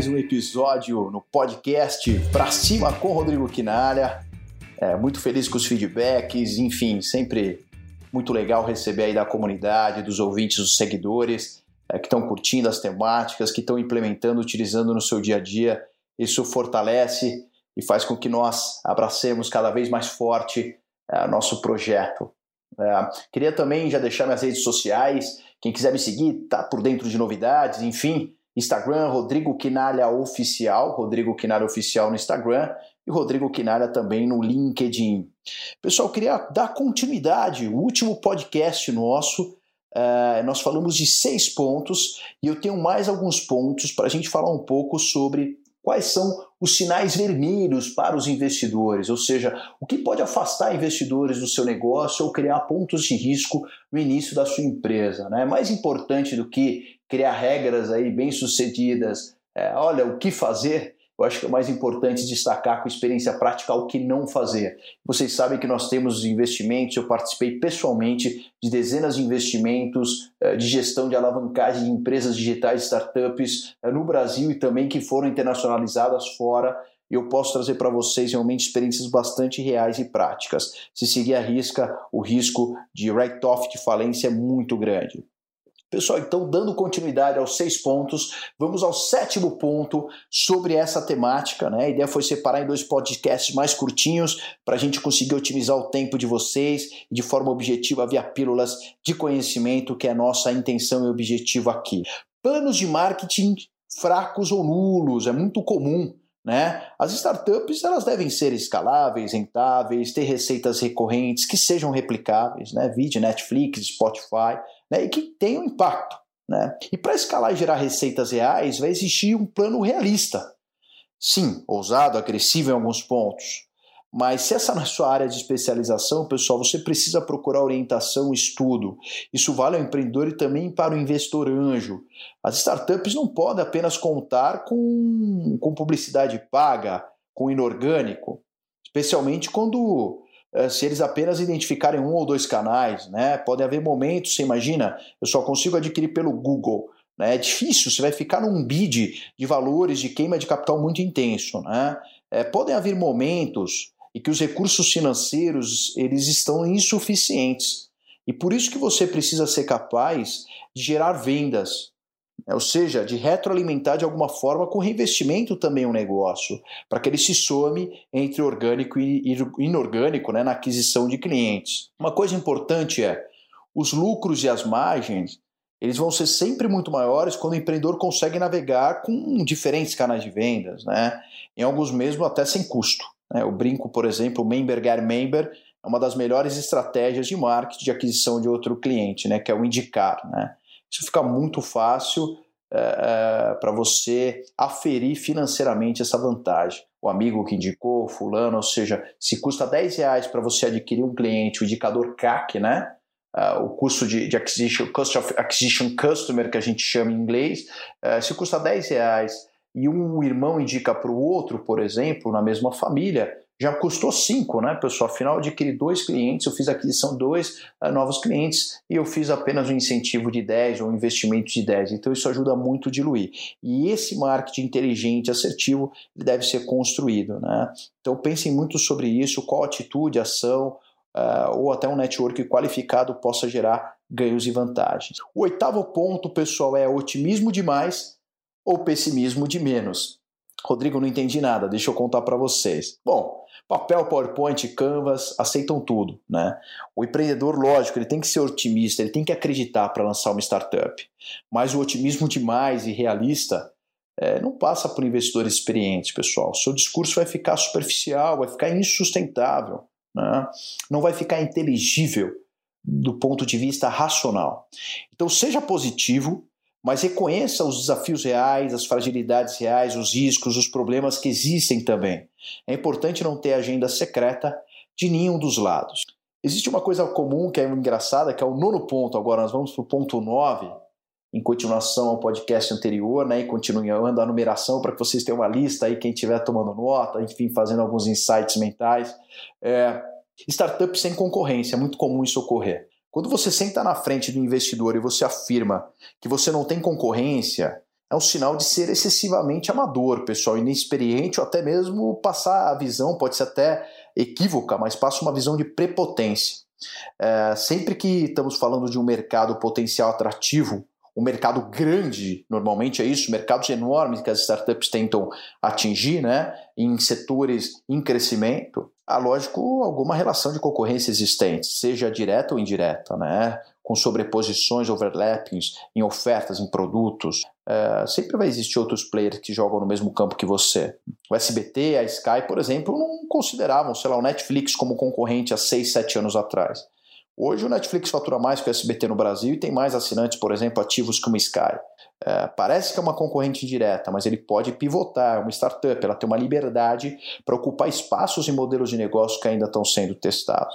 mais um episódio no podcast Pra Cima com Rodrigo Quinalha. É, muito feliz com os feedbacks, enfim, sempre muito legal receber aí da comunidade, dos ouvintes, dos seguidores é, que estão curtindo as temáticas, que estão implementando, utilizando no seu dia a dia. Isso fortalece e faz com que nós abracemos cada vez mais forte é, nosso projeto. É, queria também já deixar minhas redes sociais. Quem quiser me seguir, tá por dentro de novidades, enfim. Instagram, Rodrigo Quinalha Oficial, Rodrigo Quinalha Oficial no Instagram e Rodrigo Quinalha também no LinkedIn. Pessoal, queria dar continuidade. O último podcast nosso, uh, nós falamos de seis pontos e eu tenho mais alguns pontos para a gente falar um pouco sobre quais são os sinais vermelhos para os investidores, ou seja, o que pode afastar investidores do seu negócio ou criar pontos de risco no início da sua empresa. Né? Mais importante do que criar regras aí bem sucedidas, é, olha o que fazer, eu acho que é mais importante destacar com experiência prática o que não fazer. Vocês sabem que nós temos investimentos, eu participei pessoalmente de dezenas de investimentos eh, de gestão de alavancagem de empresas digitais, startups eh, no Brasil e também que foram internacionalizadas fora. Eu posso trazer para vocês realmente experiências bastante reais e práticas. Se seguir a risca, o risco de write-off de falência é muito grande. Pessoal, então, dando continuidade aos seis pontos, vamos ao sétimo ponto sobre essa temática. Né? A ideia foi separar em dois podcasts mais curtinhos para a gente conseguir otimizar o tempo de vocês de forma objetiva via pílulas de conhecimento, que é a nossa intenção e objetivo aqui. Planos de marketing fracos ou nulos, é muito comum né? As startups elas devem ser escaláveis, rentáveis, ter receitas recorrentes que sejam replicáveis, né? Vídeo, Netflix, Spotify, né? e que tenham impacto. Né? E para escalar e gerar receitas reais, vai existir um plano realista. Sim, ousado, agressivo em alguns pontos. Mas se essa não é a sua área de especialização, pessoal, você precisa procurar orientação, estudo. Isso vale ao empreendedor e também para o investidor anjo. As startups não podem apenas contar com, com publicidade paga, com inorgânico, especialmente quando se eles apenas identificarem um ou dois canais, né? Podem haver momentos, você imagina, eu só consigo adquirir pelo Google. Né? É difícil, você vai ficar num bid de valores de queima de capital muito intenso. Né? É, podem haver momentos e que os recursos financeiros eles estão insuficientes. E por isso que você precisa ser capaz de gerar vendas? Ou seja, de retroalimentar de alguma forma com reinvestimento também o negócio, para que ele se some entre orgânico e inorgânico né, na aquisição de clientes. Uma coisa importante é os lucros e as margens eles vão ser sempre muito maiores quando o empreendedor consegue navegar com diferentes canais de vendas, né? em alguns mesmo até sem custo. Né? O brinco, por exemplo, o Member Get Member é uma das melhores estratégias de marketing de aquisição de outro cliente, né? que é o indicar. Né? Isso fica muito fácil é, é, para você aferir financeiramente essa vantagem. O amigo que indicou, fulano, ou seja, se custa 10 reais para você adquirir um cliente, o indicador CAC, né? Uh, o custo de, de, acquisition, cost of acquisition customer, que a gente chama em inglês, uh, se custa 10 reais e um irmão indica para o outro, por exemplo, na mesma família, já custou cinco, né, pessoal? Afinal, eu adquiri dois clientes, eu fiz aquisição de dois uh, novos clientes e eu fiz apenas um incentivo de 10 ou um investimento de 10. Então, isso ajuda muito a diluir. E esse marketing inteligente, assertivo, deve ser construído, né? Então, pensem muito sobre isso, qual atitude, ação uh, ou até um network qualificado possa gerar ganhos e vantagens. O oitavo ponto, pessoal, é otimismo demais ou pessimismo de menos? Rodrigo, não entendi nada, deixa eu contar para vocês. Bom, papel, PowerPoint, Canvas, aceitam tudo, né? O empreendedor, lógico, ele tem que ser otimista, ele tem que acreditar para lançar uma startup. Mas o otimismo demais e realista é, não passa por investidores experientes, pessoal. Seu discurso vai ficar superficial, vai ficar insustentável, né? não vai ficar inteligível do ponto de vista racional. Então, seja positivo, mas reconheça os desafios reais, as fragilidades reais, os riscos, os problemas que existem também. É importante não ter agenda secreta de nenhum dos lados. Existe uma coisa comum que é engraçada, que é o nono ponto. Agora nós vamos para o ponto 9, em continuação ao podcast anterior, né, e continuando a numeração para que vocês tenham uma lista aí, quem estiver tomando nota, enfim, fazendo alguns insights mentais. É, startup sem concorrência, é muito comum isso ocorrer. Quando você senta na frente do investidor e você afirma que você não tem concorrência, é um sinal de ser excessivamente amador, pessoal, inexperiente ou até mesmo passar a visão, pode ser até equívoca, mas passa uma visão de prepotência. É, sempre que estamos falando de um mercado potencial atrativo, um mercado grande, normalmente é isso, mercados enormes que as startups tentam atingir, né, em setores em crescimento, há, lógico, alguma relação de concorrência existente, seja direta ou indireta, né, com sobreposições, overlappings em ofertas, em produtos. É, sempre vai existir outros players que jogam no mesmo campo que você. O SBT, a Sky, por exemplo, não consideravam, sei lá, o Netflix como concorrente há 6, 7 anos atrás. Hoje o Netflix fatura mais que o SBT no Brasil e tem mais assinantes, por exemplo, ativos que o Sky. É, parece que é uma concorrente indireta, mas ele pode pivotar, é uma startup, ela tem uma liberdade para ocupar espaços e modelos de negócio que ainda estão sendo testados.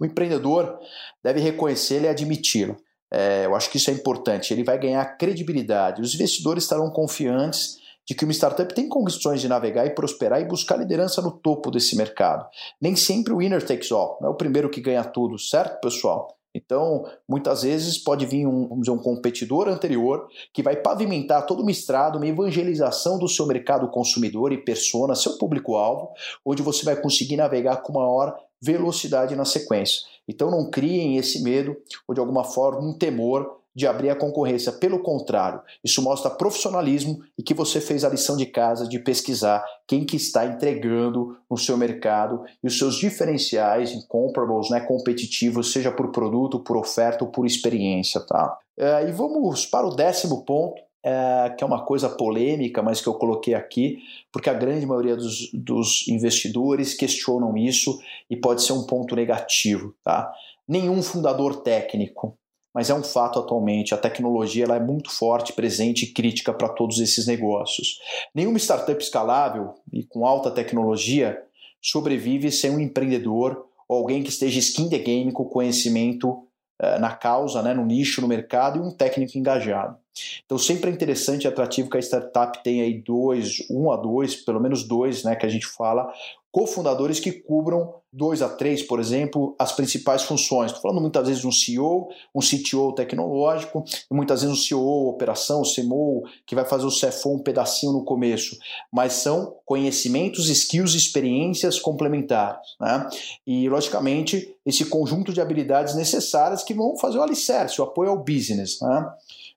O empreendedor deve reconhecê-lo e admiti-lo. É, eu acho que isso é importante. Ele vai ganhar credibilidade. Os investidores estarão confiantes de que uma startup tem condições de navegar e prosperar e buscar liderança no topo desse mercado. Nem sempre o winner takes all, não é o primeiro que ganha tudo, certo, pessoal? Então, muitas vezes pode vir um, vamos dizer, um competidor anterior que vai pavimentar todo uma estrada, uma evangelização do seu mercado consumidor e persona, seu público-alvo, onde você vai conseguir navegar com maior velocidade na sequência. Então, não criem esse medo ou, de alguma forma, um temor de abrir a concorrência. Pelo contrário, isso mostra profissionalismo e que você fez a lição de casa de pesquisar quem que está entregando no seu mercado e os seus diferenciais incomparables, né, competitivos, seja por produto, por oferta ou por experiência. Tá? É, e vamos para o décimo ponto, é, que é uma coisa polêmica, mas que eu coloquei aqui, porque a grande maioria dos, dos investidores questionam isso e pode ser um ponto negativo. Tá? Nenhum fundador técnico mas é um fato atualmente, a tecnologia ela é muito forte, presente e crítica para todos esses negócios. Nenhuma startup escalável e com alta tecnologia sobrevive sem um empreendedor ou alguém que esteja skin the game com conhecimento uh, na causa, né, no nicho, no mercado e um técnico engajado. Então sempre é interessante e atrativo que a startup tenha aí dois, um a dois, pelo menos dois, né, que a gente fala, cofundadores que cubram dois a três, por exemplo, as principais funções. Estou falando muitas vezes de um CEO, um CTO tecnológico, e muitas vezes um CEO operação, CMO, que vai fazer o CFO um pedacinho no começo, mas são conhecimentos, skills e experiências complementares. Né? E, logicamente, esse conjunto de habilidades necessárias que vão fazer o alicerce, o apoio ao business. Né?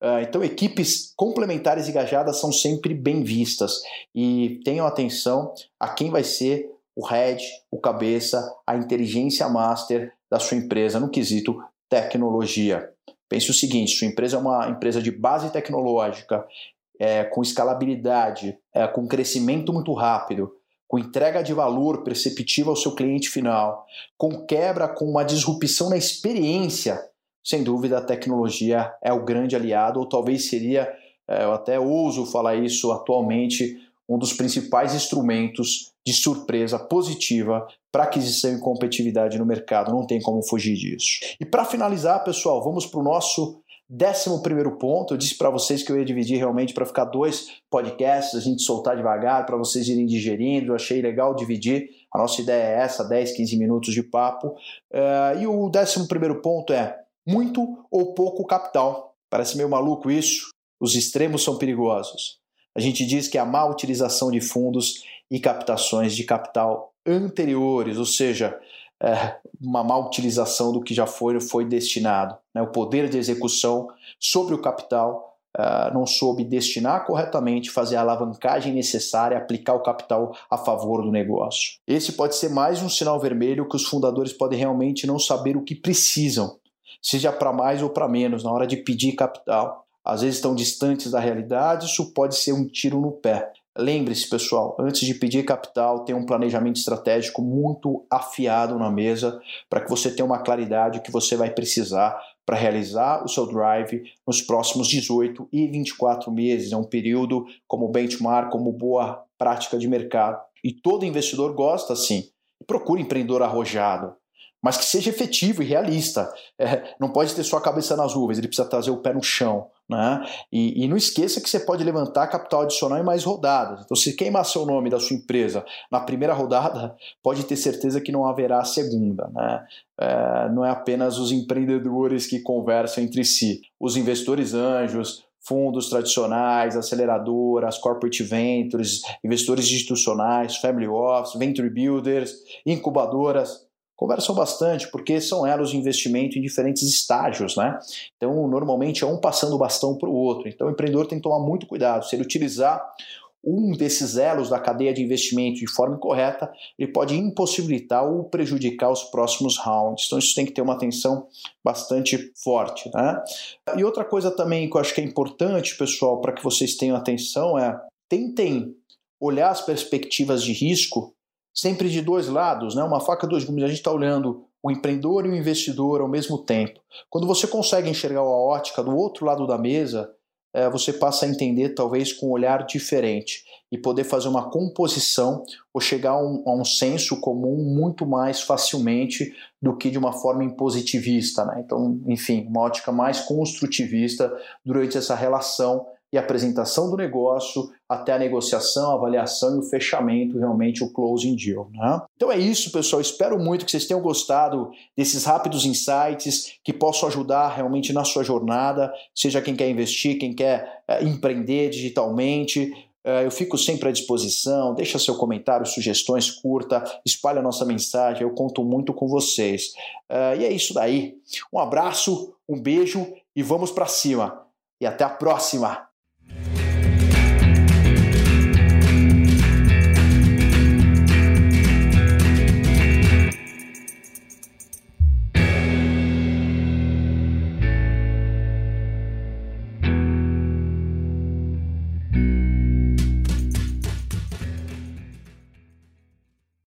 Ah, então, equipes complementares e engajadas são sempre bem vistas e tenham atenção a quem vai ser o head, o cabeça, a inteligência master da sua empresa no quesito tecnologia. Pense o seguinte: sua empresa é uma empresa de base tecnológica, é, com escalabilidade, é, com crescimento muito rápido, com entrega de valor perceptível ao seu cliente final, com quebra, com uma disrupção na experiência. Sem dúvida, a tecnologia é o grande aliado, ou talvez seria, é, eu até ouso falar isso atualmente, um dos principais instrumentos de surpresa positiva para aquisição e competitividade no mercado. Não tem como fugir disso. E para finalizar, pessoal, vamos para o nosso décimo primeiro ponto. Eu disse para vocês que eu ia dividir realmente para ficar dois podcasts, a gente soltar devagar, para vocês irem digerindo. Eu achei legal dividir. A nossa ideia é essa, 10, 15 minutos de papo. Uh, e o décimo primeiro ponto é muito ou pouco capital. Parece meio maluco isso. Os extremos são perigosos. A gente diz que a má utilização de fundos e captações de capital anteriores, ou seja, é, uma má utilização do que já foi, foi destinado. Né? O poder de execução sobre o capital uh, não soube destinar corretamente, fazer a alavancagem necessária, aplicar o capital a favor do negócio. Esse pode ser mais um sinal vermelho que os fundadores podem realmente não saber o que precisam, seja para mais ou para menos, na hora de pedir capital às vezes estão distantes da realidade, isso pode ser um tiro no pé. Lembre-se, pessoal, antes de pedir capital, tenha um planejamento estratégico muito afiado na mesa para que você tenha uma claridade que você vai precisar para realizar o seu drive nos próximos 18 e 24 meses. É um período como benchmark, como boa prática de mercado. E todo investidor gosta assim. Procure empreendedor arrojado, mas que seja efetivo e realista. É, não pode ter só a cabeça nas nuvens, ele precisa trazer o pé no chão. Né? E, e, não esqueça que você pode levantar capital adicional em mais rodadas. Então, se queimar seu nome da sua empresa na primeira rodada, pode ter certeza que não haverá segunda. Né? É, não é apenas os empreendedores que conversam entre si. Os investidores anjos, fundos tradicionais, aceleradoras, corporate ventures, investidores institucionais, family office, venture builders, incubadoras, conversam bastante porque são elos de investimento em diferentes estágios, né? Então, normalmente é um passando o bastão para o outro. Então, o empreendedor tem que tomar muito cuidado. Se ele utilizar um desses elos da cadeia de investimento de forma incorreta, ele pode impossibilitar ou prejudicar os próximos rounds. Então isso tem que ter uma atenção bastante forte. Né? E outra coisa também que eu acho que é importante, pessoal, para que vocês tenham atenção é tentem olhar as perspectivas de risco sempre de dois lados, né? uma faca dois gumes. A gente está olhando o empreendedor e o investidor ao mesmo tempo. Quando você consegue enxergar a ótica do outro lado da mesa, é, você passa a entender talvez com um olhar diferente e poder fazer uma composição ou chegar a um, a um senso comum muito mais facilmente do que de uma forma impositivista. Né? Então, enfim, uma ótica mais construtivista durante essa relação e apresentação do negócio até a negociação, a avaliação e o fechamento, realmente o closing deal. Né? Então é isso, pessoal. Espero muito que vocês tenham gostado desses rápidos insights que possam ajudar realmente na sua jornada, seja quem quer investir, quem quer é, empreender digitalmente. É, eu fico sempre à disposição. Deixa seu comentário, sugestões, curta, espalhe a nossa mensagem. Eu conto muito com vocês. É, e é isso daí. Um abraço, um beijo e vamos para cima. E até a próxima!